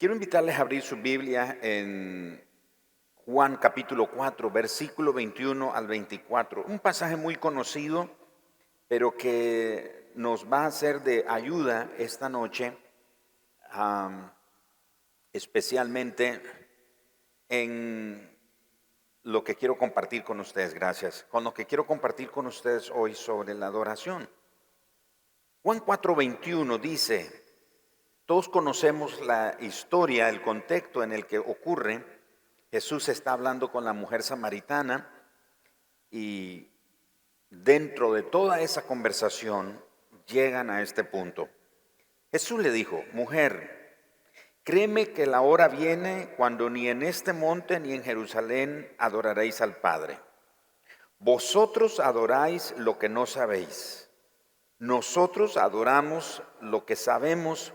Quiero invitarles a abrir su Biblia en Juan capítulo 4, versículo 21 al 24. Un pasaje muy conocido, pero que nos va a ser de ayuda esta noche, especialmente en lo que quiero compartir con ustedes. Gracias. Con lo que quiero compartir con ustedes hoy sobre la adoración. Juan 4, 21 dice, todos conocemos la historia, el contexto en el que ocurre. Jesús está hablando con la mujer samaritana y dentro de toda esa conversación llegan a este punto. Jesús le dijo, mujer, créeme que la hora viene cuando ni en este monte ni en Jerusalén adoraréis al Padre. Vosotros adoráis lo que no sabéis. Nosotros adoramos lo que sabemos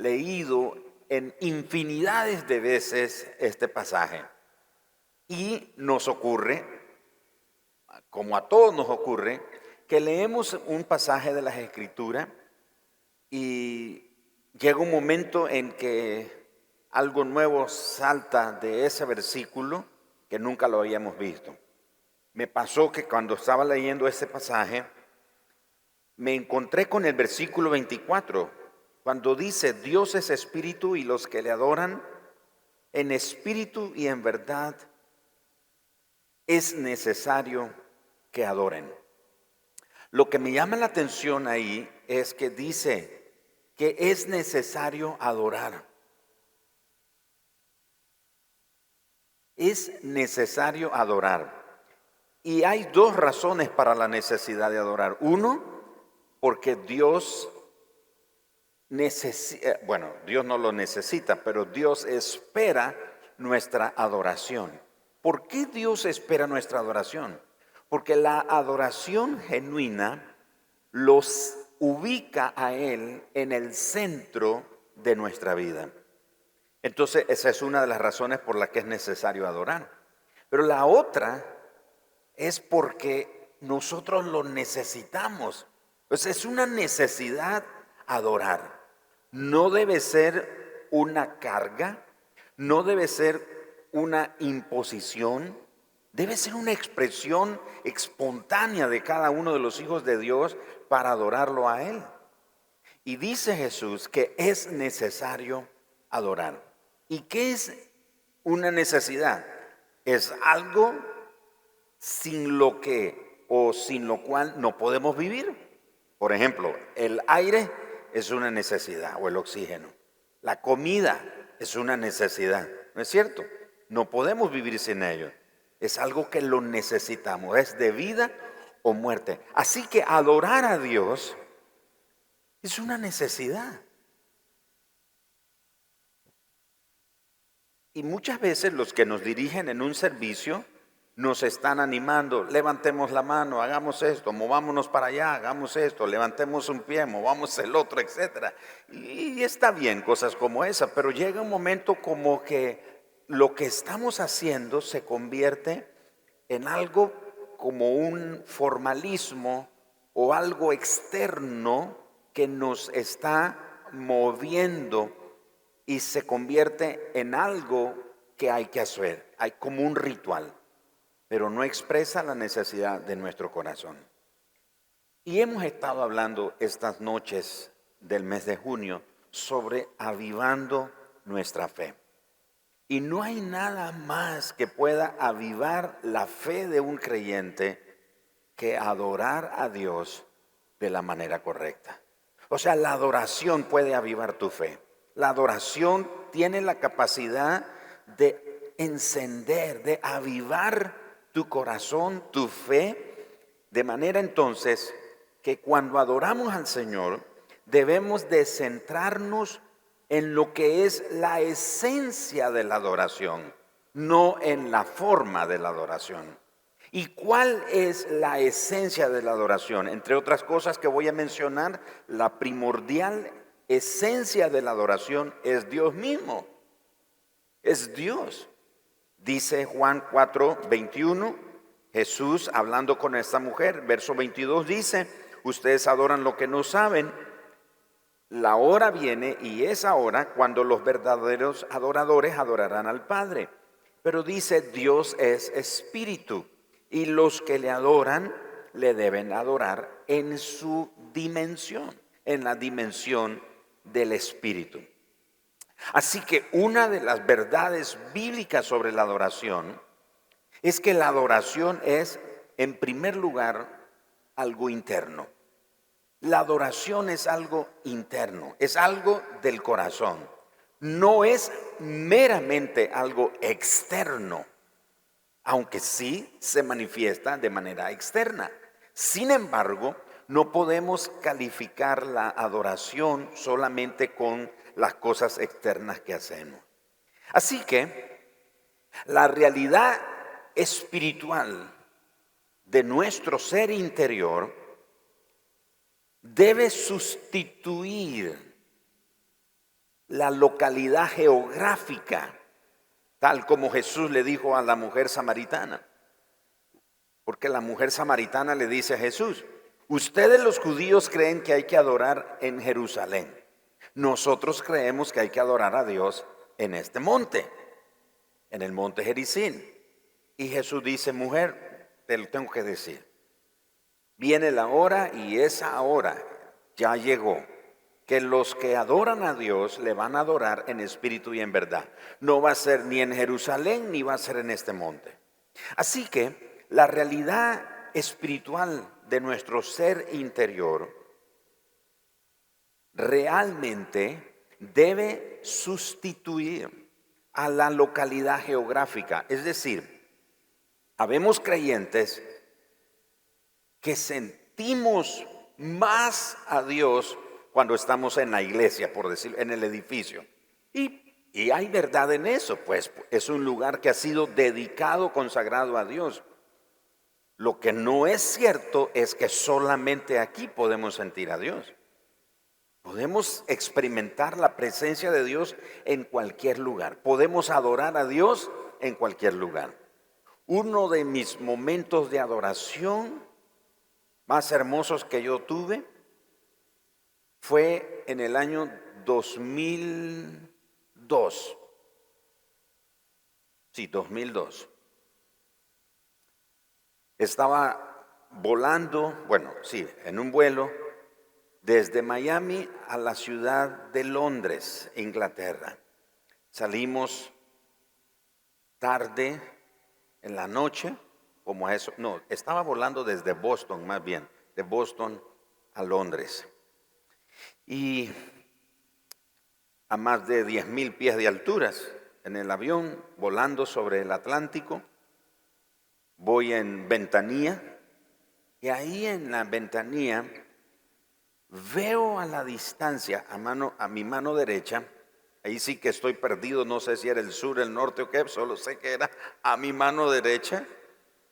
leído en infinidades de veces este pasaje. Y nos ocurre, como a todos nos ocurre, que leemos un pasaje de las Escrituras y llega un momento en que algo nuevo salta de ese versículo que nunca lo habíamos visto. Me pasó que cuando estaba leyendo ese pasaje, me encontré con el versículo 24 cuando dice Dios es espíritu y los que le adoran en espíritu y en verdad es necesario que adoren. Lo que me llama la atención ahí es que dice que es necesario adorar. Es necesario adorar. Y hay dos razones para la necesidad de adorar. Uno, porque Dios eh, bueno, Dios no lo necesita, pero Dios espera nuestra adoración. ¿Por qué Dios espera nuestra adoración? Porque la adoración genuina los ubica a Él en el centro de nuestra vida. Entonces, esa es una de las razones por las que es necesario adorar. Pero la otra es porque nosotros lo necesitamos. Pues es una necesidad adorar no debe ser una carga, no debe ser una imposición, debe ser una expresión espontánea de cada uno de los hijos de Dios para adorarlo a Él. Y dice Jesús que es necesario adorar. ¿Y qué es una necesidad? Es algo sin lo que o sin lo cual no podemos vivir. Por ejemplo, el aire es una necesidad, o el oxígeno. La comida es una necesidad, ¿no es cierto? No podemos vivir sin ello. Es algo que lo necesitamos, es de vida o muerte. Así que adorar a Dios es una necesidad. Y muchas veces los que nos dirigen en un servicio nos están animando, levantemos la mano, hagamos esto, movámonos para allá, hagamos esto, levantemos un pie, movamos el otro, etc. Y, está bien cosas como esa, pero llega un momento como que lo que estamos haciendo se convierte en algo como un formalismo o algo externo que nos está moviendo y se convierte en algo que hay que hacer, hay como un ritual pero no expresa la necesidad de nuestro corazón. Y hemos estado hablando estas noches del mes de junio sobre avivando nuestra fe. Y no hay nada más que pueda avivar la fe de un creyente que adorar a Dios de la manera correcta. O sea, la adoración puede avivar tu fe. La adoración tiene la capacidad de encender, de avivar tu corazón, tu fe, de manera entonces que cuando adoramos al Señor debemos de centrarnos en lo que es la esencia de la adoración, no en la forma de la adoración. ¿Y cuál es la esencia de la adoración? Entre otras cosas que voy a mencionar, la primordial esencia de la adoración es Dios mismo. Es Dios. Dice Juan 4, 21, Jesús hablando con esta mujer, verso 22 dice, ustedes adoran lo que no saben. La hora viene y es ahora cuando los verdaderos adoradores adorarán al Padre. Pero dice, Dios es espíritu y los que le adoran le deben adorar en su dimensión, en la dimensión del Espíritu. Así que una de las verdades bíblicas sobre la adoración es que la adoración es, en primer lugar, algo interno. La adoración es algo interno, es algo del corazón. No es meramente algo externo aunque sí se manifiesta de manera externa. Sin embargo, no podemos calificar la adoración solamente con las cosas externas que hacemos. Así que la realidad espiritual de nuestro ser interior debe sustituir la localidad geográfica tal como Jesús le dijo a la mujer samaritana. Porque la mujer samaritana le dice a Jesús, ustedes los judíos creen que hay que adorar en Jerusalén. Nosotros creemos que hay que adorar a Dios en este monte, en el monte Jericín. Y Jesús dice, mujer, te lo tengo que decir. Viene la hora y esa hora ya llegó que los que adoran a Dios le van a adorar en espíritu y en verdad. No va a ser ni en Jerusalén ni va a ser en este monte. Así que la realidad espiritual de nuestro ser interior realmente debe sustituir a la localidad geográfica. Es decir, habemos creyentes que sentimos más a Dios cuando estamos en la iglesia, por decir, en el edificio. Y, y hay verdad en eso, pues es un lugar que ha sido dedicado, consagrado a Dios. Lo que no es cierto es que solamente aquí podemos sentir a Dios. Podemos experimentar la presencia de Dios en cualquier lugar. Podemos adorar a Dios en cualquier lugar. Uno de mis momentos de adoración más hermosos que yo tuve fue en el año 2002. Sí, 2002. Estaba volando, bueno, sí, en un vuelo desde Miami a la ciudad de Londres, Inglaterra. Salimos tarde en la noche, como eso, no, estaba volando desde Boston más bien, de Boston a Londres y a más de 10 mil pies de alturas en el avión, volando sobre el Atlántico. Voy en ventanilla y ahí en la ventanilla veo a la distancia, a, mano, a mi mano derecha, ahí sí que estoy perdido, no sé si era el sur, el norte o qué, solo sé que era a mi mano derecha,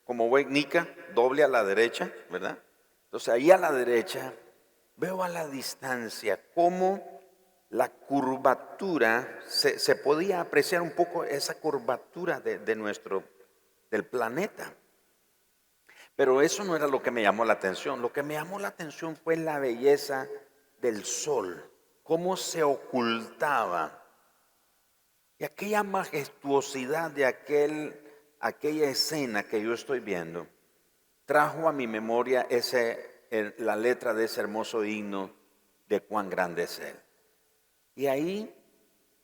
como voy Nica, doble a la derecha, ¿verdad? Entonces ahí a la derecha veo a la distancia cómo la curvatura, se, podía apreciar un poco esa curvatura de, de nuestro, del planeta. Pero eso no era lo que me llamó la atención. Lo que me llamó la atención fue la belleza del sol, cómo se ocultaba. Y aquella majestuosidad de aquel, aquella escena que yo estoy viendo trajo a mi memoria la letra de ese hermoso himno de cuán grande es Él. Y ahí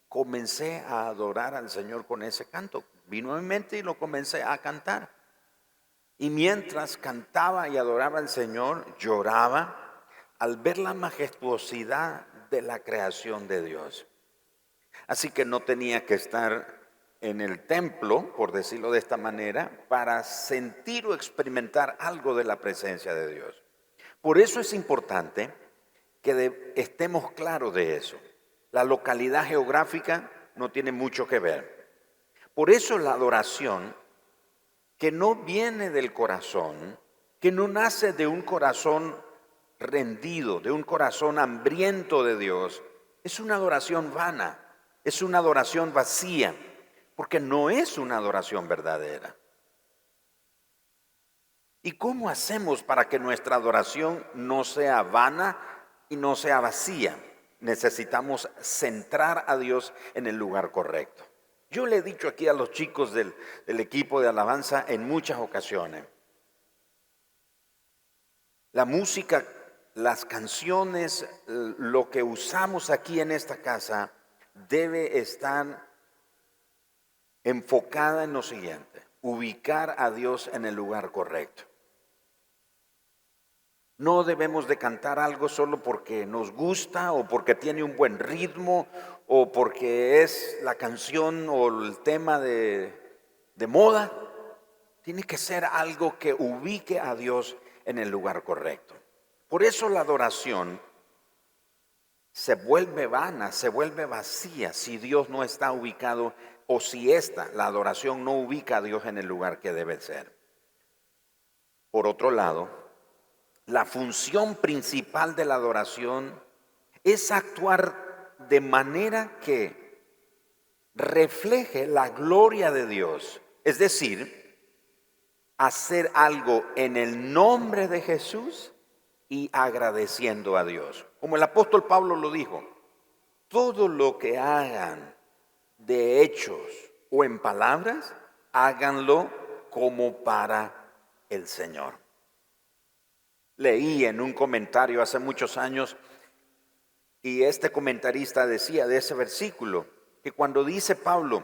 comencé a adorar al Señor con ese canto. Vino a mi mente y lo comencé a cantar. Y mientras cantaba y adoraba al Señor, lloraba al ver la majestuosidad de la creación de Dios. Así que no tenía que estar en el templo, por decirlo de esta manera, para sentir o experimentar algo de la presencia de Dios. Por eso es importante que estemos claros de eso. La localidad geográfica no tiene mucho que ver. Por eso la adoración, que no viene del corazón, que no nace de un corazón rendido, de un corazón hambriento de Dios, es una adoración vana, es una adoración vacía, porque no es una adoración verdadera. ¿Y cómo hacemos para que nuestra adoración no sea vana y no sea vacía? Necesitamos centrar a Dios en el lugar correcto. Yo le he dicho aquí a los chicos del, equipo de alabanza en muchas ocasiones, la música, las canciones, lo que usamos aquí en esta casa debe estar enfocada en lo siguiente, ubicar a Dios en el lugar correcto. No debemos de cantar algo solo porque nos gusta o porque tiene un buen ritmo o porque es la canción o el tema de, de moda. Tiene que ser algo que ubique a Dios en el lugar correcto. Por eso la adoración se vuelve vana, se vuelve vacía si Dios no está ubicado o si esta, la adoración, no ubica a Dios en el lugar que debe ser. Por otro lado, la función principal de la adoración es actuar de manera que refleje la gloria de Dios. Es decir, hacer algo en el nombre de Jesús y agradeciendo a Dios. Como el apóstol Pablo lo dijo, todo lo que hagan de hechos o en palabras, háganlo como para el Señor. Leí en un comentario hace muchos años y este comentarista decía de ese versículo que cuando dice Pablo,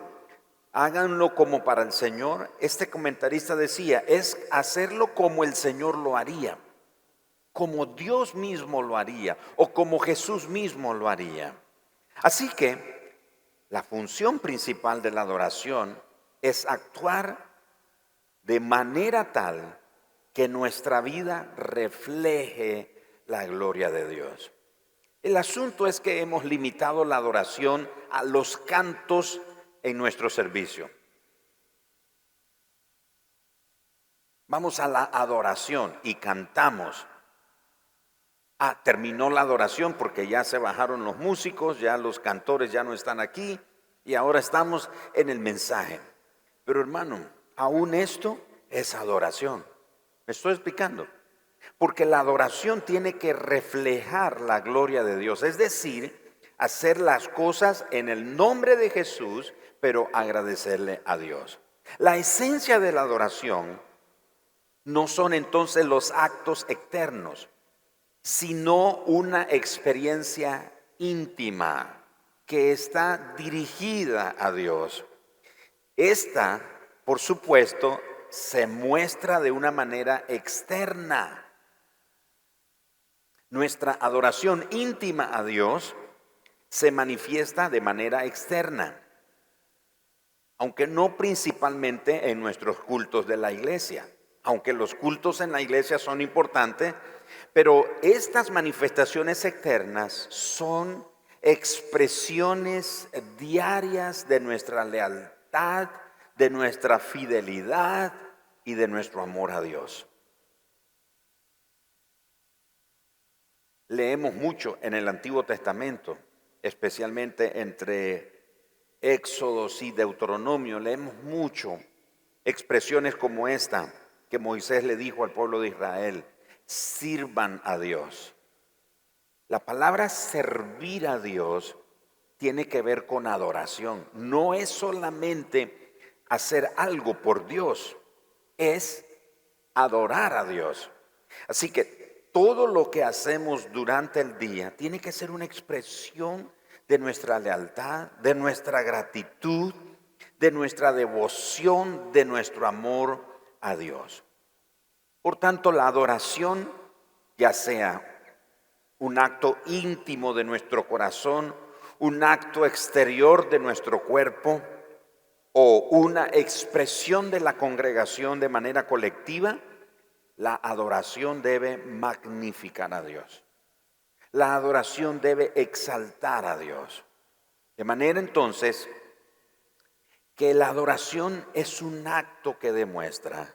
háganlo como para el Señor, este comentarista decía, es hacerlo como el Señor lo haría, como Dios mismo lo haría o como Jesús mismo lo haría. Así que la función principal de la adoración es actuar de manera tal que nuestra vida refleje la gloria de Dios. El asunto es que hemos limitado la adoración a los cantos en nuestro servicio. Vamos a la adoración y cantamos. Ah, terminó la adoración porque ya se bajaron los músicos, ya los cantores ya no están aquí y ahora estamos en el mensaje. Pero hermano, aún esto es adoración estoy explicando? Porque la adoración tiene que reflejar la gloria de Dios, es decir, hacer las cosas en el nombre de Jesús, pero agradecerle a Dios. La esencia de la adoración no son entonces los actos externos, sino una experiencia íntima que está dirigida a Dios. Esta, por supuesto, se muestra de una manera externa. Nuestra adoración íntima a Dios se manifiesta de manera externa, aunque no principalmente en nuestros cultos de la iglesia, aunque los cultos en la iglesia son importantes, pero estas manifestaciones externas son expresiones diarias de nuestra lealtad de nuestra fidelidad y de nuestro amor a Dios. Leemos mucho en el Antiguo Testamento, especialmente entre Éxodos y Deuteronomio, leemos mucho expresiones como esta que Moisés le dijo al pueblo de Israel, sirvan a Dios. La palabra servir a Dios tiene que ver con adoración. No es solamente hacer algo por Dios, es adorar a Dios. Así que todo lo que hacemos durante el día tiene que ser una expresión de nuestra lealtad, de nuestra gratitud, de nuestra devoción, de nuestro amor a Dios. Por tanto, la adoración, ya sea un acto íntimo de nuestro corazón, un acto exterior de nuestro cuerpo, o una expresión de la congregación de manera colectiva, la adoración debe magnificar a Dios. La adoración debe exaltar a Dios. De manera entonces que la adoración es un acto que demuestra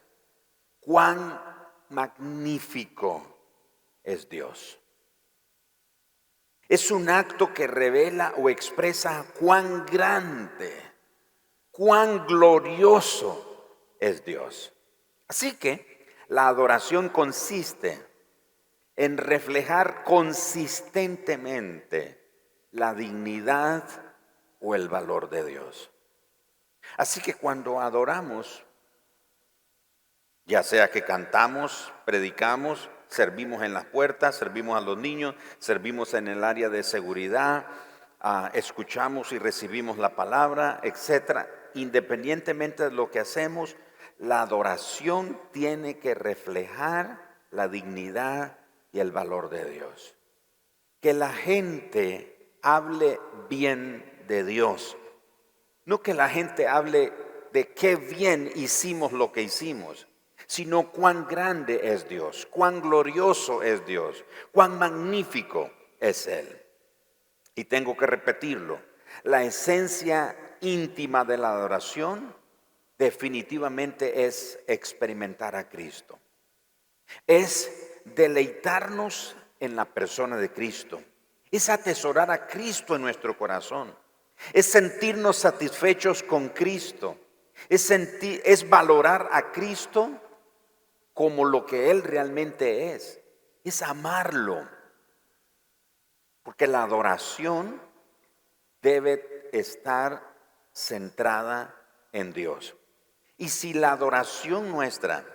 cuán magnífico es Dios. Es un acto que revela o expresa cuán grande, cuán glorioso es Dios. Así que la adoración consiste en reflejar consistentemente la dignidad o el valor de Dios. Así que cuando adoramos, ya sea que cantamos, predicamos, servimos en las puertas, servimos a los niños, servimos en el área de seguridad, ah, escuchamos y recibimos la palabra, etcétera. Independientemente de lo que hacemos, la adoración tiene que reflejar la dignidad y el valor de Dios. Que la gente hable bien de Dios. No que la gente hable de qué bien hicimos lo que hicimos sino cuán grande es Dios, cuán glorioso es Dios, cuán magnífico es Él. Y tengo que repetirlo, la esencia íntima de la adoración definitivamente es experimentar a Cristo. Es deleitarnos en la persona de Cristo. Es atesorar a Cristo en nuestro corazón. Es sentirnos satisfechos con Cristo. Es, sentir, es valorar a Cristo como lo que Él realmente es. Es amarlo. Porque la adoración debe estar centrada en Dios. Y si la adoración nuestra,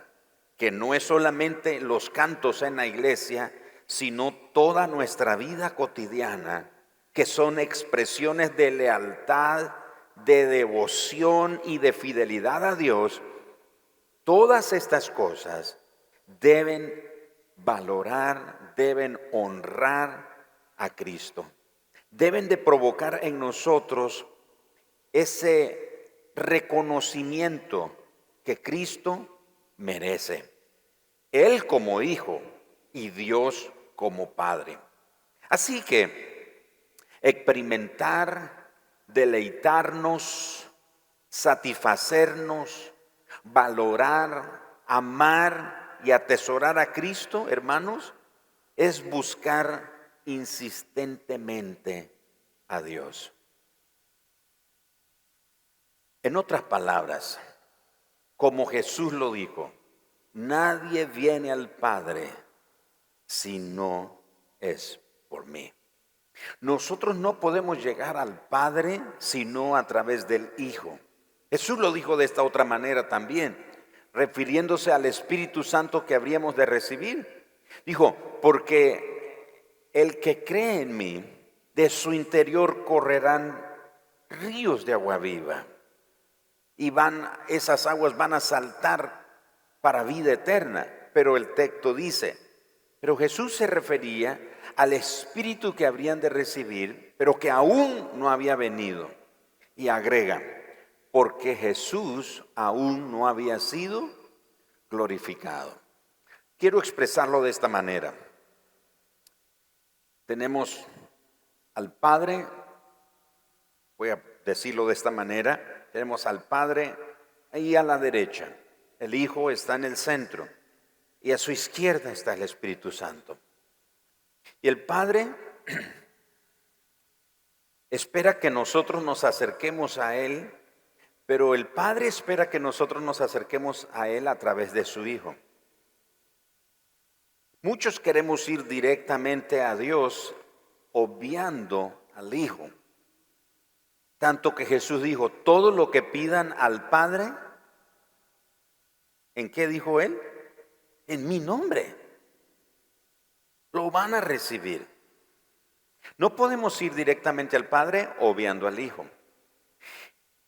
que no es solamente los cantos en la iglesia, sino toda nuestra vida cotidiana, que son expresiones de lealtad, de devoción y de fidelidad a Dios, Todas estas cosas deben valorar, deben honrar a Cristo. Deben de provocar en nosotros ese reconocimiento que Cristo merece. Él como hijo y Dios como padre. Así que experimentar, deleitarnos, satisfacernos, valorar, amar y atesorar a Cristo, hermanos, es buscar insistentemente a Dios. En otras palabras, como Jesús lo dijo, nadie viene al Padre si no es por mí. Nosotros no podemos llegar al Padre sino a través del Hijo. Jesús lo dijo de esta otra manera también, refiriéndose al Espíritu Santo que habríamos de recibir. Dijo, porque el que cree en mí, de su interior correrán ríos de agua viva. Y van, esas aguas van a saltar para vida eterna. Pero el texto dice, pero Jesús se refería al Espíritu que habrían de recibir, pero que aún no había venido. Y agrega, porque Jesús aún no había sido glorificado. Quiero expresarlo de esta manera. Tenemos al Padre, voy a decirlo de esta manera, tenemos al Padre ahí a la derecha, el Hijo está en el centro y a su izquierda está el Espíritu Santo. Y el Padre espera que nosotros nos acerquemos a Él pero el Padre espera que nosotros nos acerquemos a Él a través de su Hijo. Muchos queremos ir directamente a Dios obviando al Hijo. Tanto que Jesús dijo, todo lo que pidan al Padre, ¿en qué dijo Él? En mi nombre. Lo van a recibir. No podemos ir directamente al Padre obviando al Hijo.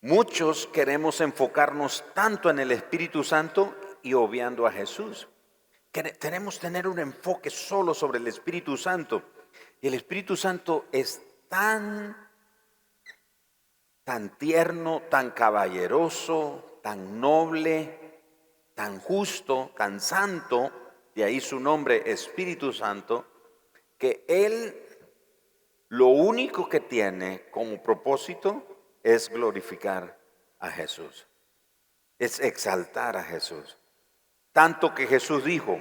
Muchos queremos enfocarnos tanto en el Espíritu Santo y obviando a Jesús. Queremos tener un enfoque solo sobre el Espíritu Santo. Y el Espíritu Santo es tan, tan tierno, tan caballeroso, tan noble, tan justo, tan santo, de ahí su nombre Espíritu Santo, que Él lo único que tiene como propósito es glorificar a Jesús, es exaltar a Jesús. Tanto que Jesús dijo,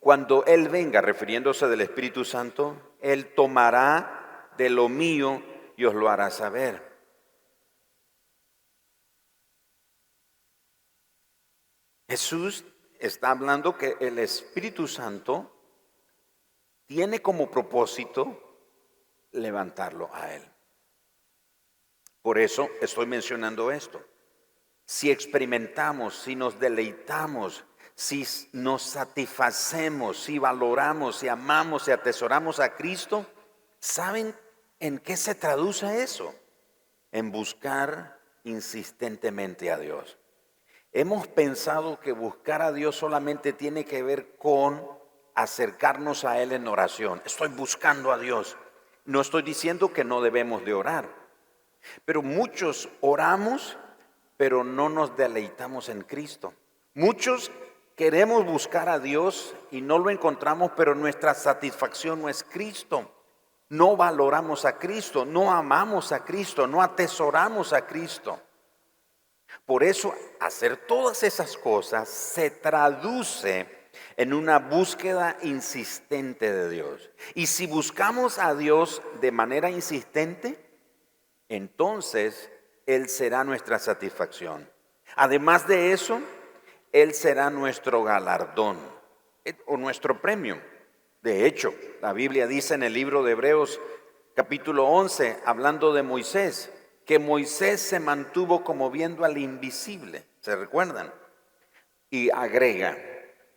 cuando Él venga, refiriéndose del Espíritu Santo, Él tomará de lo mío y os lo hará saber. Jesús está hablando que el Espíritu Santo tiene como propósito levantarlo a Él. Por eso estoy mencionando esto. Si experimentamos, si nos deleitamos, si nos satisfacemos, si valoramos, si amamos, si atesoramos a Cristo, ¿saben en qué se traduce eso? En buscar insistentemente a Dios. Hemos pensado que buscar a Dios solamente tiene que ver con acercarnos a Él en oración. Estoy buscando a Dios. No estoy diciendo que no debemos de orar, pero muchos oramos, pero no nos deleitamos en Cristo. Muchos queremos buscar a Dios y no lo encontramos, pero nuestra satisfacción no es Cristo. No valoramos a Cristo, no amamos a Cristo, no atesoramos a Cristo. Por eso hacer todas esas cosas se traduce en una búsqueda insistente de Dios. Y si buscamos a Dios de manera insistente, entonces Él será nuestra satisfacción. Además de eso, Él será nuestro galardón eh, o nuestro premio. De hecho, la Biblia dice en el libro de Hebreos capítulo 11, hablando de Moisés, que Moisés se mantuvo como viendo al invisible. ¿Se recuerdan? Y agrega,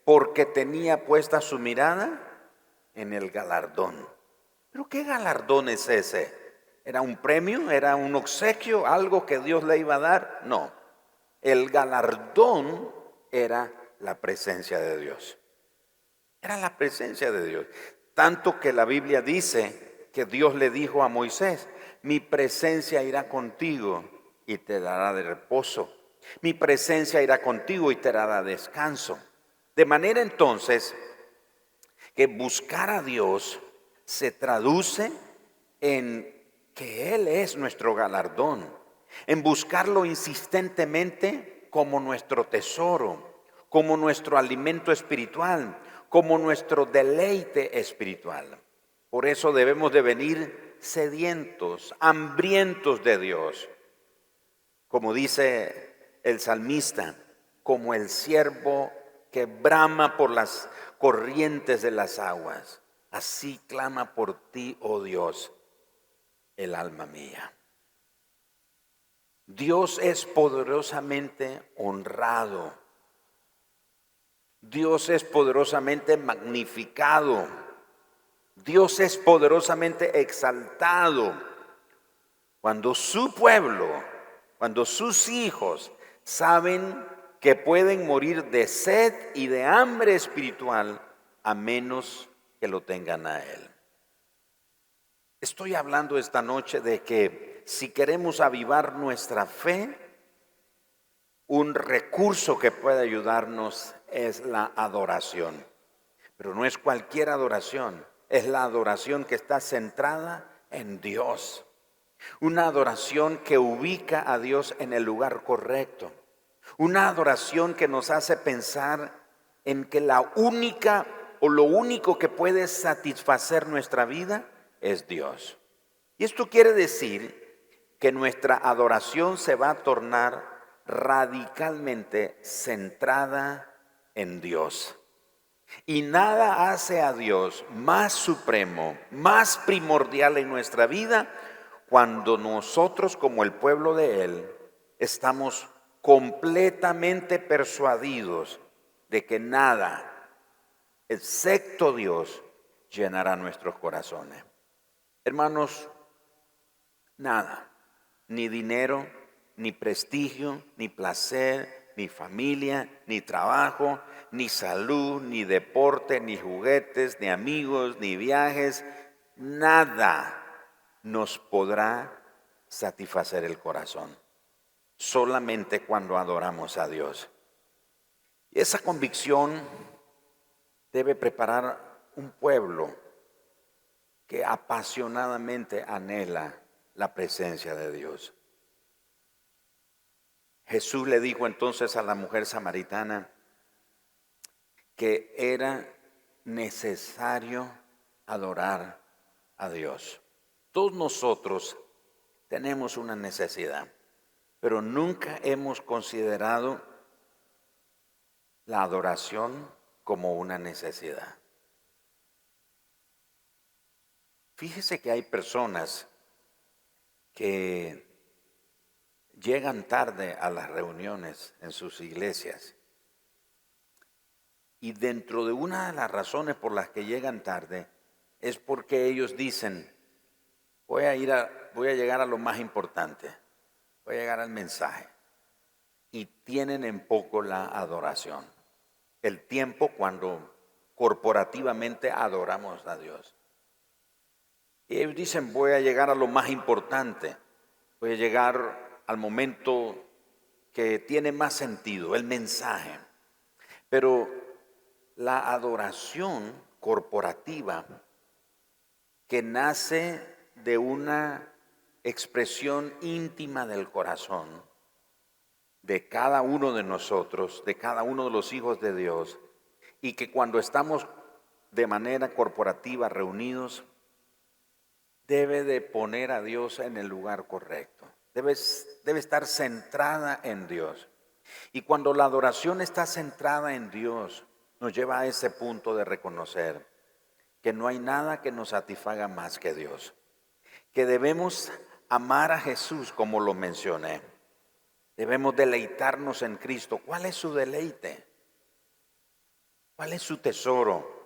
porque tenía puesta su mirada en el galardón. ¿Pero qué galardón es ese? ¿Era un premio? ¿Era un obsequio? ¿Algo que Dios le iba a dar? No. El galardón era la presencia de Dios. Era la presencia de Dios. Tanto que la Biblia dice que Dios le dijo a Moisés, mi presencia irá contigo y te dará de reposo. Mi presencia irá contigo y te dará descanso. De manera entonces que buscar a Dios se traduce en que Él es nuestro galardón, en buscarlo insistentemente como nuestro tesoro, como nuestro alimento espiritual, como nuestro deleite espiritual. Por eso debemos de venir sedientos, hambrientos de Dios. Como dice el salmista, como el siervo que brama por las corrientes de las aguas. Así clama por ti, oh Dios, el alma mía. Dios es poderosamente honrado. Dios es poderosamente magnificado. Dios es poderosamente exaltado. Cuando su pueblo, cuando sus hijos saben que pueden morir de sed y de hambre espiritual a menos que lo tengan a Él. Estoy hablando esta noche de que si queremos avivar nuestra fe, un recurso que puede ayudarnos es la adoración. Pero no es cualquier adoración, es la adoración que está centrada en Dios. Una adoración que ubica a Dios en el lugar correcto. Una adoración que nos hace pensar en que la única o lo único que puede satisfacer nuestra vida es Dios. Y esto quiere decir que nuestra adoración se va a tornar radicalmente centrada en Dios. Y nada hace a Dios más supremo, más primordial en nuestra vida cuando nosotros como el pueblo de Él estamos completamente persuadidos de que nada, excepto Dios, llenará nuestros corazones. Hermanos, nada, ni dinero, ni prestigio, ni placer, ni familia, ni trabajo, ni salud, ni deporte, ni juguetes, ni amigos, ni viajes, nada nos podrá satisfacer el corazón solamente cuando adoramos a Dios. Y esa convicción debe preparar un pueblo que apasionadamente anhela la presencia de Dios. Jesús le dijo entonces a la mujer samaritana que era necesario adorar a Dios. Todos nosotros tenemos una necesidad, pero nunca hemos considerado la adoración como una necesidad. Fíjese que hay personas que llegan tarde a las reuniones en sus iglesias. Y dentro de una de las razones por las que llegan tarde es porque ellos dicen, voy a ir a, voy a llegar a lo más importante, voy a llegar al mensaje. Y tienen en poco la adoración. El tiempo cuando corporativamente adoramos a Dios. Y ellos dicen, voy a llegar a lo más importante, voy a llegar al momento que tiene más sentido, el mensaje. Pero la adoración corporativa que nace de una expresión íntima del corazón de cada uno de nosotros, de cada uno de los hijos de Dios, y que cuando estamos de manera corporativa reunidos, debe de poner a Dios en el lugar correcto debe, estar centrada en Dios. Y cuando la adoración está centrada en Dios, nos lleva a ese punto de reconocer que no hay nada que nos satisfaga más que Dios. Que debemos amar a Jesús como lo mencioné. Debemos deleitarnos en Cristo. ¿Cuál es su deleite? ¿Cuál es su tesoro?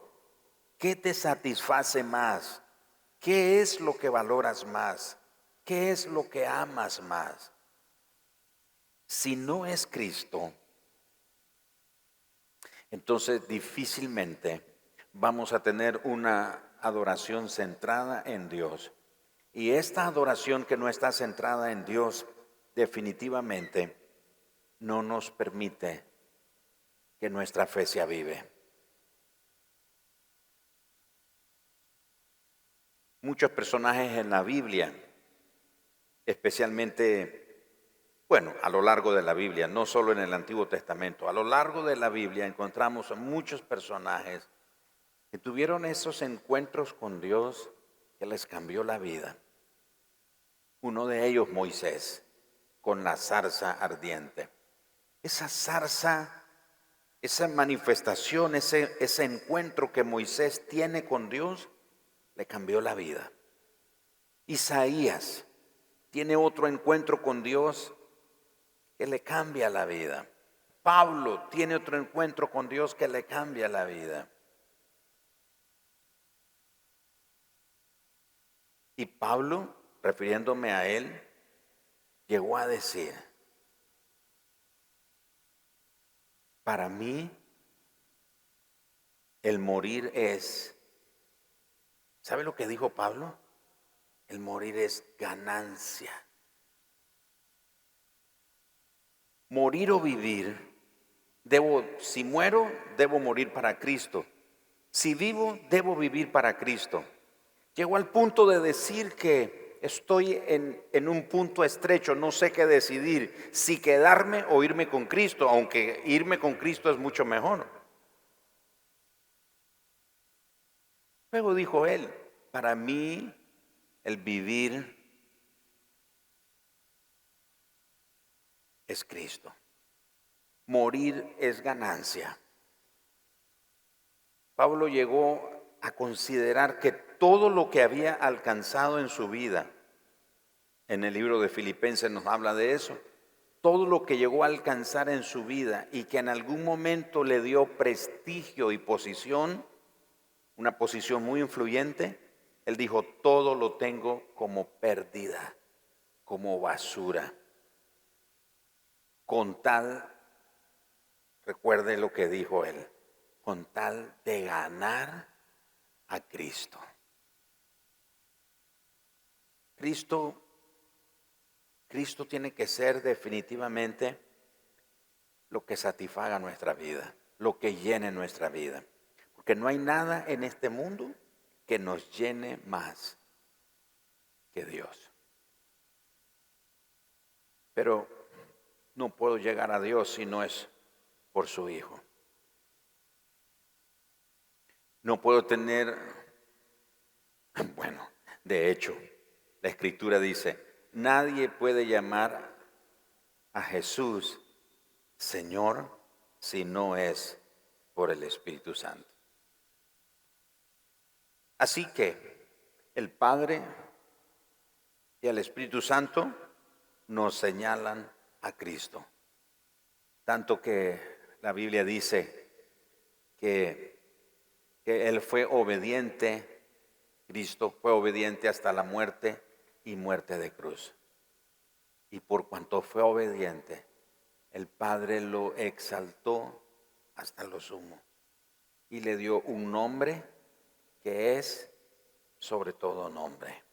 ¿Qué te satisface más? ¿Qué es lo que valoras más? ¿Qué es lo que amas más? Si no es Cristo, entonces difícilmente vamos a tener una adoración centrada en Dios. Y esta adoración que no está centrada en Dios definitivamente no nos permite que nuestra fe se avive. Muchos personajes en la Biblia especialmente, bueno, a lo largo de la Biblia, no solo en el Antiguo Testamento, a lo largo de la Biblia encontramos muchos personajes que tuvieron esos encuentros con Dios que les cambió la vida. Uno de ellos, Moisés, con la zarza ardiente. Esa zarza, esa manifestación, ese, ese encuentro que Moisés tiene con Dios, le cambió la vida. Isaías, tiene otro encuentro con Dios que le cambia la vida. Pablo tiene otro encuentro con Dios que le cambia la vida. Y Pablo, refiriéndome a él, llegó a decir, para mí el morir es, ¿sabe lo que dijo Pablo? El morir es ganancia. Morir o vivir, debo, si muero, debo morir para Cristo. Si vivo, debo vivir para Cristo. Llego al punto de decir que estoy en, en, un punto estrecho, no sé qué decidir, si quedarme o irme con Cristo, aunque irme con Cristo es mucho mejor. Luego dijo él, para mí el vivir es Cristo. Morir es ganancia. Pablo llegó a considerar que todo lo que había alcanzado en su vida, en el libro de Filipenses nos habla de eso, todo lo que llegó a alcanzar en su vida y que en algún momento le dio prestigio y posición, una posición muy influyente, él dijo, todo lo tengo como pérdida, como basura. Con tal, recuerde lo que dijo él, con tal de ganar a Cristo. Cristo, Cristo tiene que ser definitivamente lo que satisfaga nuestra vida, lo que llene nuestra vida. Porque no hay nada en este mundo que nos llene más que Dios. Pero no puedo llegar a Dios si no es por su Hijo. No puedo tener, bueno, de hecho, la Escritura dice, nadie puede llamar a Jesús Señor si no es por el Espíritu Santo. Así que el Padre y el Espíritu Santo nos señalan a Cristo. Tanto que la Biblia dice que, que Él fue obediente, Cristo fue obediente hasta la muerte y muerte de cruz. Y por cuanto fue obediente, el Padre lo exaltó hasta lo sumo y le dio un nombre que es sobre todo nombre,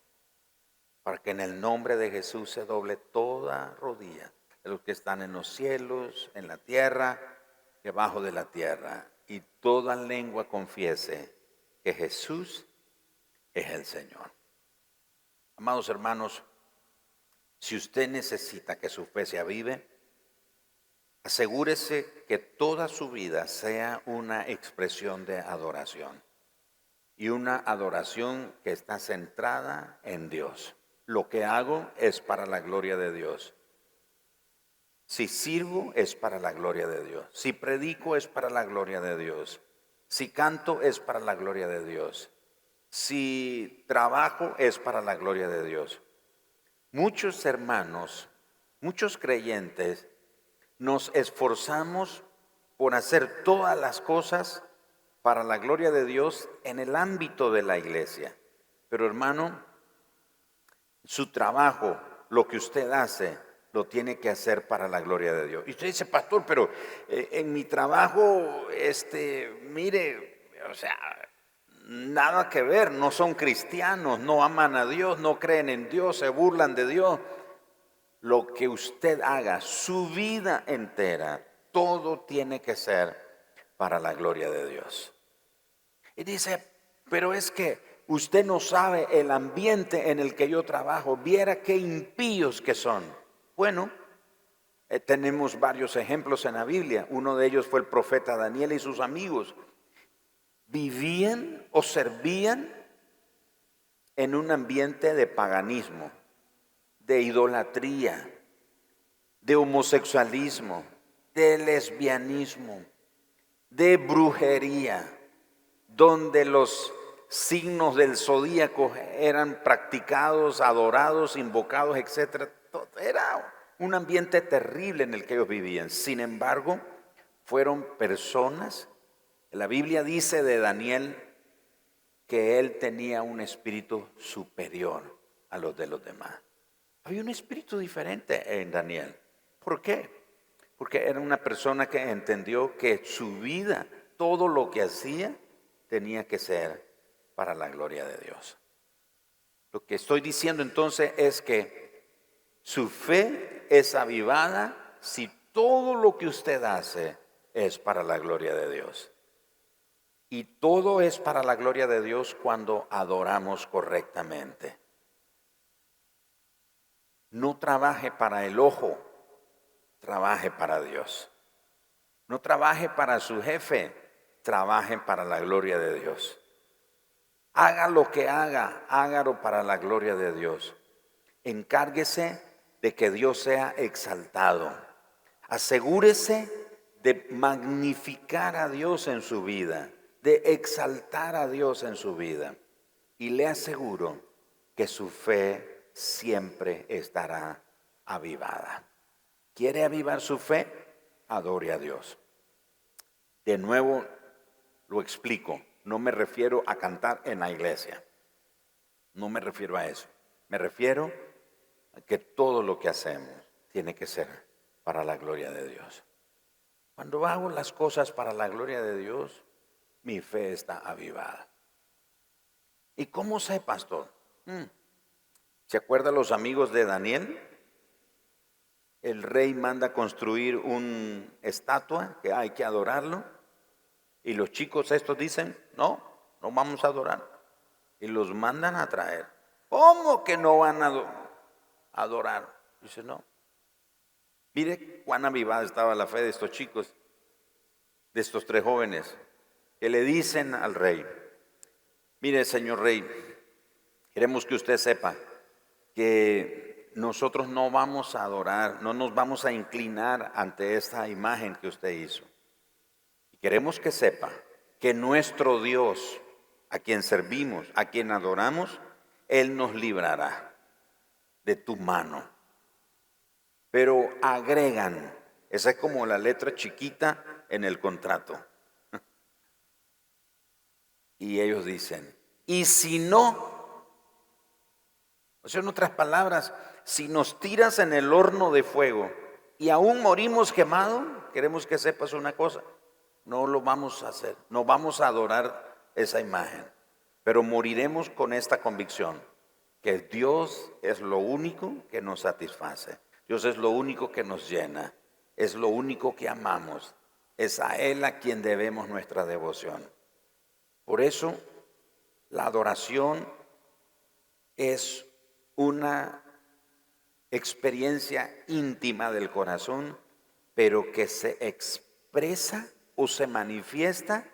para que en el nombre de Jesús se doble toda rodilla de los que están en los cielos, en la tierra, debajo de la tierra, y toda lengua confiese que Jesús es el Señor. Amados hermanos, si usted necesita que su fe se avive, asegúrese que toda su vida sea una expresión de adoración y una adoración que está centrada en Dios. Lo que hago es para la gloria de Dios. Si sirvo es para la gloria de Dios. Si predico es para la gloria de Dios. Si canto es para la gloria de Dios. Si trabajo es para la gloria de Dios. Muchos hermanos, muchos creyentes, nos esforzamos por hacer todas las cosas para la gloria de Dios en el ámbito de la iglesia. Pero hermano, su trabajo, lo que usted hace, lo tiene que hacer para la gloria de Dios. Y usted dice, pastor, pero eh, en mi trabajo, este, mire, o sea, nada que ver, no son cristianos, no aman a Dios, no creen en Dios, se burlan de Dios. Lo que usted haga, su vida entera, todo tiene que ser para la gloria de Dios. Y dice, pero es que usted no sabe el ambiente en el que yo trabajo, viera qué impíos que son. Bueno, eh, tenemos varios ejemplos en la Biblia. Uno de ellos fue el profeta Daniel y sus amigos vivían o servían en un ambiente de paganismo, de idolatría, de homosexualismo, de lesbianismo, de brujería, donde los signos del zodíaco eran practicados, adorados, invocados, etc. Era un ambiente terrible en el que ellos vivían. Sin embargo, fueron personas la Biblia dice de Daniel que él tenía un espíritu superior a los de los demás. Había un espíritu diferente en Daniel. ¿Por qué? Porque era una persona que entendió que su vida, todo lo que hacía, tenía que ser para la gloria de Dios. Lo que estoy diciendo entonces es que su fe es avivada si todo lo que usted hace es para la gloria de Dios. Y todo es para la gloria de Dios cuando adoramos correctamente. No trabaje para el ojo, trabaje para Dios. No trabaje para su jefe, trabaje para la gloria de Dios. Haga lo que haga, hágalo para la gloria de Dios. Encárguese de que Dios sea exaltado. Asegúrese de magnificar a Dios en su vida de exaltar a Dios en su vida. Y le aseguro que su fe siempre estará avivada. ¿Quiere avivar su fe? Adore a Dios. De nuevo lo explico. No me refiero a cantar en la iglesia. No me refiero a eso. Me refiero a que todo lo que hacemos tiene que ser para la gloria de Dios. Cuando hago las cosas para la gloria de Dios, mi fe está avivada. ¿Y cómo sé, pastor? Mm. ¿Se acuerdan los amigos de Daniel? El rey manda construir una estatua que hay que adorarlo. Y los chicos estos dicen, no, no vamos a adorar. y los mandan a traer. ¿Cómo que no van a adorar? Dice, no. Mire cuán avivada estaba la fe de estos chicos, de estos tres jóvenes, que le dicen al rey, mire señor rey, queremos que usted sepa que nosotros no vamos a adorar, no nos vamos a inclinar ante esta imagen que usted hizo. Queremos que sepa que nuestro Dios, a quien servimos, a quien adoramos, Él nos librará de tu mano. Pero agregan, esa es como la letra chiquita en el contrato. Y ellos dicen, y si no, o sea, en otras palabras, si nos tiras en el horno de fuego y aún morimos quemados, queremos que sepas una cosa, no lo vamos a hacer, no vamos a adorar esa imagen, pero moriremos con esta convicción, que Dios es lo único que nos satisface, Dios es lo único que nos llena, es lo único que amamos, es a Él a quien debemos nuestra devoción. Por eso, la adoración es una experiencia íntima del corazón, pero que se expresa o se manifiesta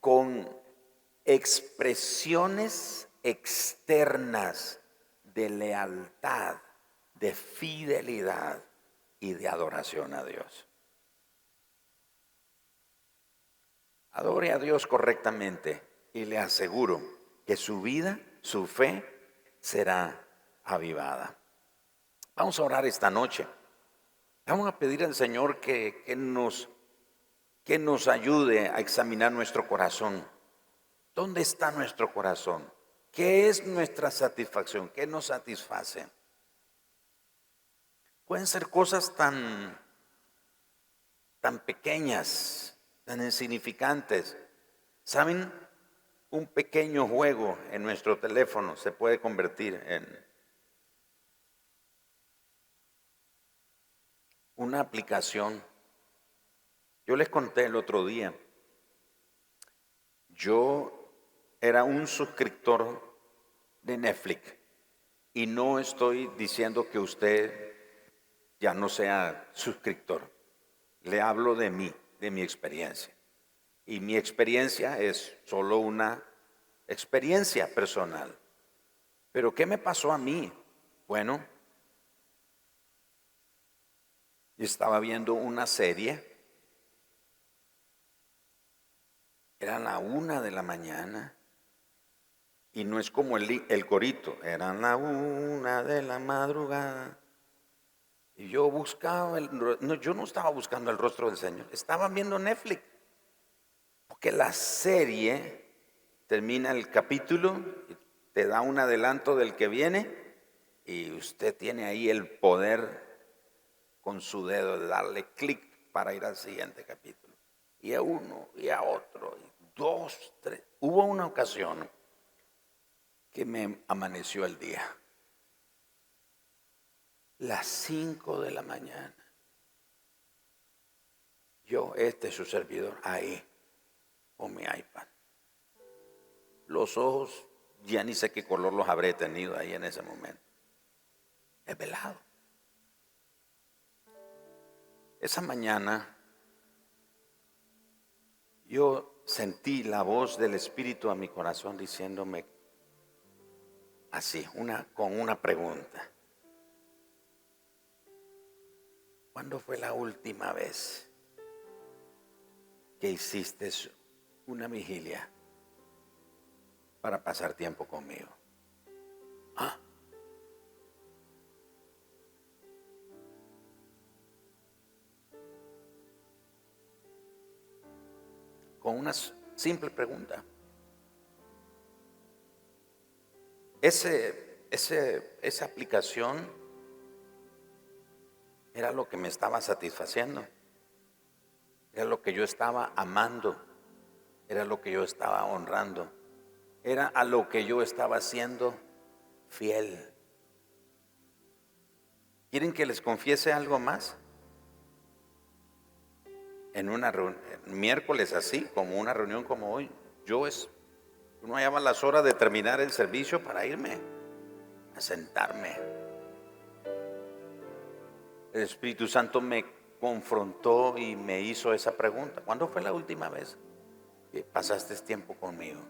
con expresiones externas de lealtad, de fidelidad y de adoración a Dios. Adore a Dios correctamente y le aseguro que su vida, su fe, será avivada. Vamos a orar esta noche. Vamos a pedir al Señor que, que nos que nos ayude a examinar nuestro corazón. ¿Dónde está nuestro corazón? ¿Qué es nuestra satisfacción? ¿Qué nos satisface? Pueden ser cosas tan, tan pequeñas, tan insignificantes. ¿Saben? Un pequeño juego en nuestro teléfono se puede convertir en una aplicación yo les conté el otro día, yo era un suscriptor de Netflix y no estoy diciendo que usted ya no sea suscriptor. Le hablo de mí, de mi experiencia. Y mi experiencia es solo una experiencia personal. Pero ¿qué me pasó a mí? Bueno, estaba viendo una serie Eran la una de la mañana. Y no es como el, corito, eran la una de la madrugada. Y yo buscaba, el, no, yo no estaba buscando el rostro del Señor, estaba viendo Netflix. Porque la serie termina el capítulo, te da un adelanto del que viene y usted tiene ahí el poder con su dedo de darle clic para ir al siguiente capítulo y a uno y a otro, y dos, tres. Hubo una ocasión que me amaneció el día. Las cinco de la mañana. Yo, este su servidor, ahí, con mi iPad. Los ojos, ya ni sé qué color los habré tenido ahí en ese momento. He velado. Esa mañana yo sentí la voz del Espíritu a mi corazón diciéndome así, con una pregunta. ¿Cuándo fue la última vez que hiciste una vigilia para pasar tiempo conmigo? Con una simple pregunta. Ese, esa aplicación era lo que me estaba satisfaciendo, era lo que yo estaba amando, era lo que yo estaba honrando, era a lo que yo estaba siendo fiel. ¿Quieren que les confiese algo más? En una reunión, miércoles así, como una reunión como hoy, yo es No hallaba las horas de terminar el servicio para irme, a sentarme. El Espíritu Santo me confrontó y me hizo esa pregunta. ¿Cuándo fue la última vez que pasaste tiempo conmigo?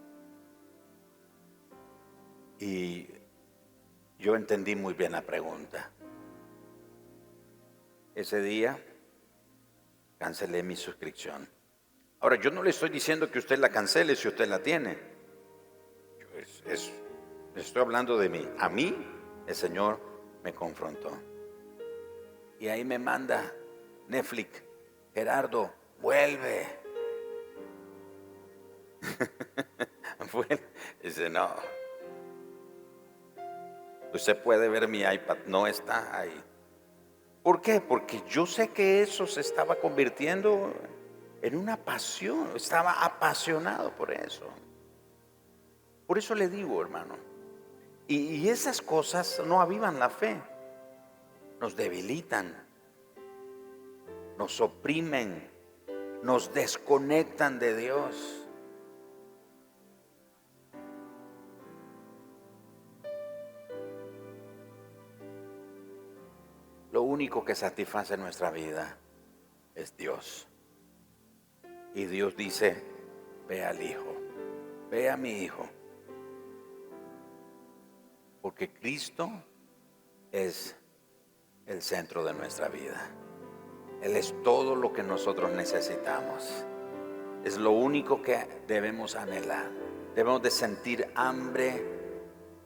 Y yo entendí muy bien la pregunta. Ese día cancelé mi suscripción. Ahora, yo no le estoy diciendo que usted la cancele si usted la tiene. estoy hablando de mí. A mí el Señor me confrontó. Y ahí me manda Netflix, Gerardo, vuelve. Dice, no. Usted puede ver mi iPad, no está ahí. ¿Por qué? Porque yo sé que eso se estaba convirtiendo en una pasión, estaba apasionado por eso. Por eso le digo, hermano, y, esas cosas no avivan la fe, nos debilitan, nos oprimen, nos desconectan de Dios. Lo único que satisface nuestra vida es Dios. Y Dios dice, ve al Hijo, ve a mi Hijo. Porque Cristo es el centro de nuestra vida. Él es todo lo que nosotros necesitamos. Es lo único que debemos anhelar. Debemos de sentir hambre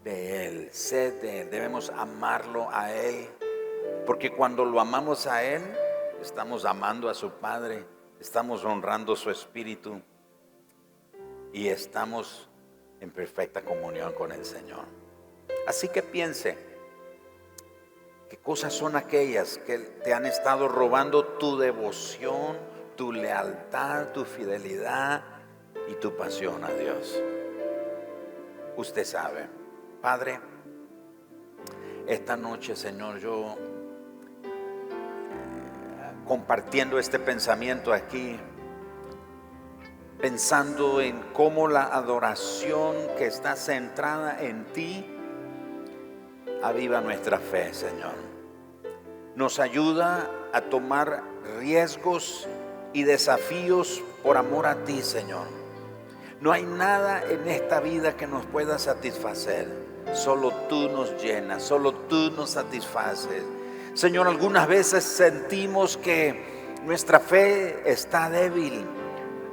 de Él, sed de Él. Debemos amarlo a Él porque cuando lo amamos a Él, estamos amando a su Padre, estamos honrando su Espíritu y estamos en perfecta comunión con el Señor. Así que piense, ¿qué cosas son aquellas que te han estado robando tu devoción, tu lealtad, tu fidelidad y tu pasión a Dios? Usted sabe, Padre, esta noche, Señor, yo compartiendo este pensamiento aquí, pensando en cómo la adoración que está centrada en ti aviva nuestra fe, Señor. Nos ayuda a tomar riesgos y desafíos por amor a ti, Señor. No hay nada en esta vida que nos pueda satisfacer. Solo tú nos llenas, solo tú nos satisfaces. Señor, algunas veces sentimos que nuestra fe está débil.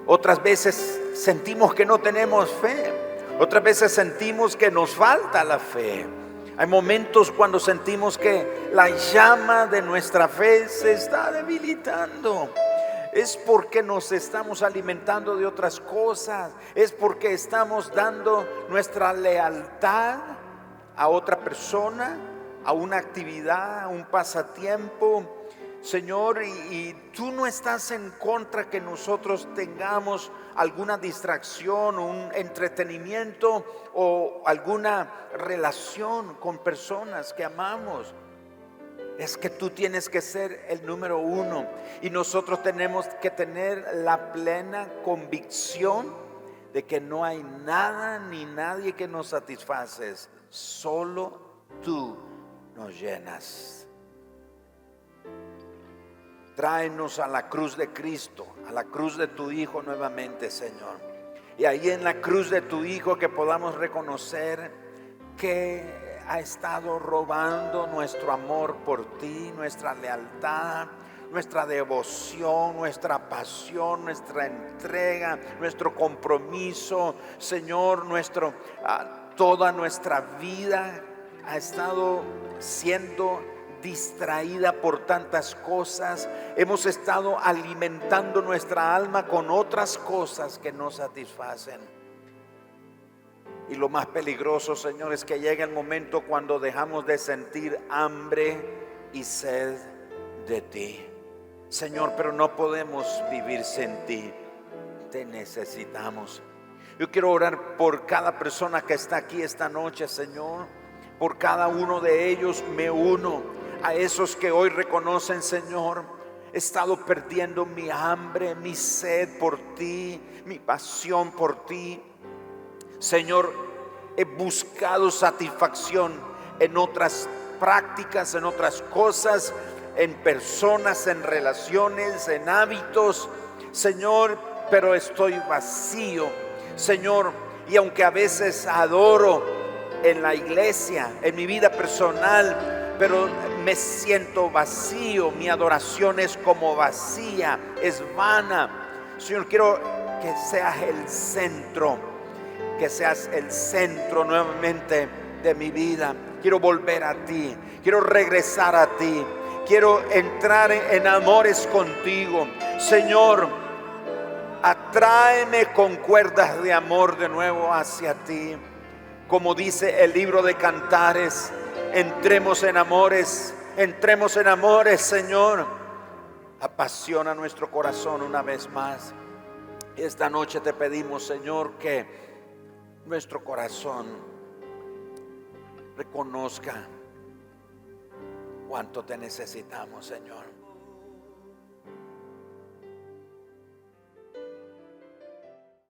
Otras veces sentimos que no tenemos fe. Otras veces sentimos que nos falta la fe. Hay momentos cuando sentimos que la llama de nuestra fe se está debilitando. Es porque nos estamos alimentando de otras cosas. Es porque estamos dando nuestra lealtad a otra persona a una actividad, a un pasatiempo. Señor, y, tú no estás en contra que nosotros tengamos alguna distracción, un entretenimiento o alguna relación con personas que amamos. Es que tú tienes que ser el número uno y nosotros tenemos que tener la plena convicción de que no hay nada ni nadie que nos satisface, solo tú nos llenas. Tráenos a la cruz de Cristo, a la cruz de tu Hijo nuevamente, Señor. Y ahí en la cruz de tu Hijo que podamos reconocer que ha estado robando nuestro amor por ti, nuestra lealtad, nuestra devoción, nuestra pasión, nuestra entrega, nuestro compromiso, Señor, nuestro ah, toda nuestra vida ha estado siendo distraída por tantas cosas, hemos estado alimentando nuestra alma con otras cosas que no satisfacen. Y lo más peligroso, Señor, es que llega el momento cuando dejamos de sentir hambre y sed de ti. Señor, pero no podemos vivir sin ti. Te necesitamos. Yo quiero orar por cada persona que está aquí esta noche, Señor por cada uno de ellos me uno a esos que hoy reconocen, Señor, he estado perdiendo mi hambre, mi sed por ti, mi pasión por ti. Señor, he buscado satisfacción en otras prácticas, en otras cosas, en personas, en relaciones, en hábitos. Señor, pero estoy vacío. Señor, y aunque a veces adoro en la iglesia, en mi vida personal, pero me siento vacío, mi adoración es como vacía, es vana. Señor, quiero que seas el centro, que seas el centro nuevamente de mi vida. Quiero volver a ti, quiero regresar a ti, quiero entrar en amores contigo. Señor, atráeme con cuerdas de amor de nuevo hacia ti. Como dice el libro de cantares, entremos en amores, entremos en amores, Señor. Apasiona nuestro corazón una vez más. Esta noche te pedimos, Señor, que nuestro corazón reconozca cuánto te necesitamos, Señor.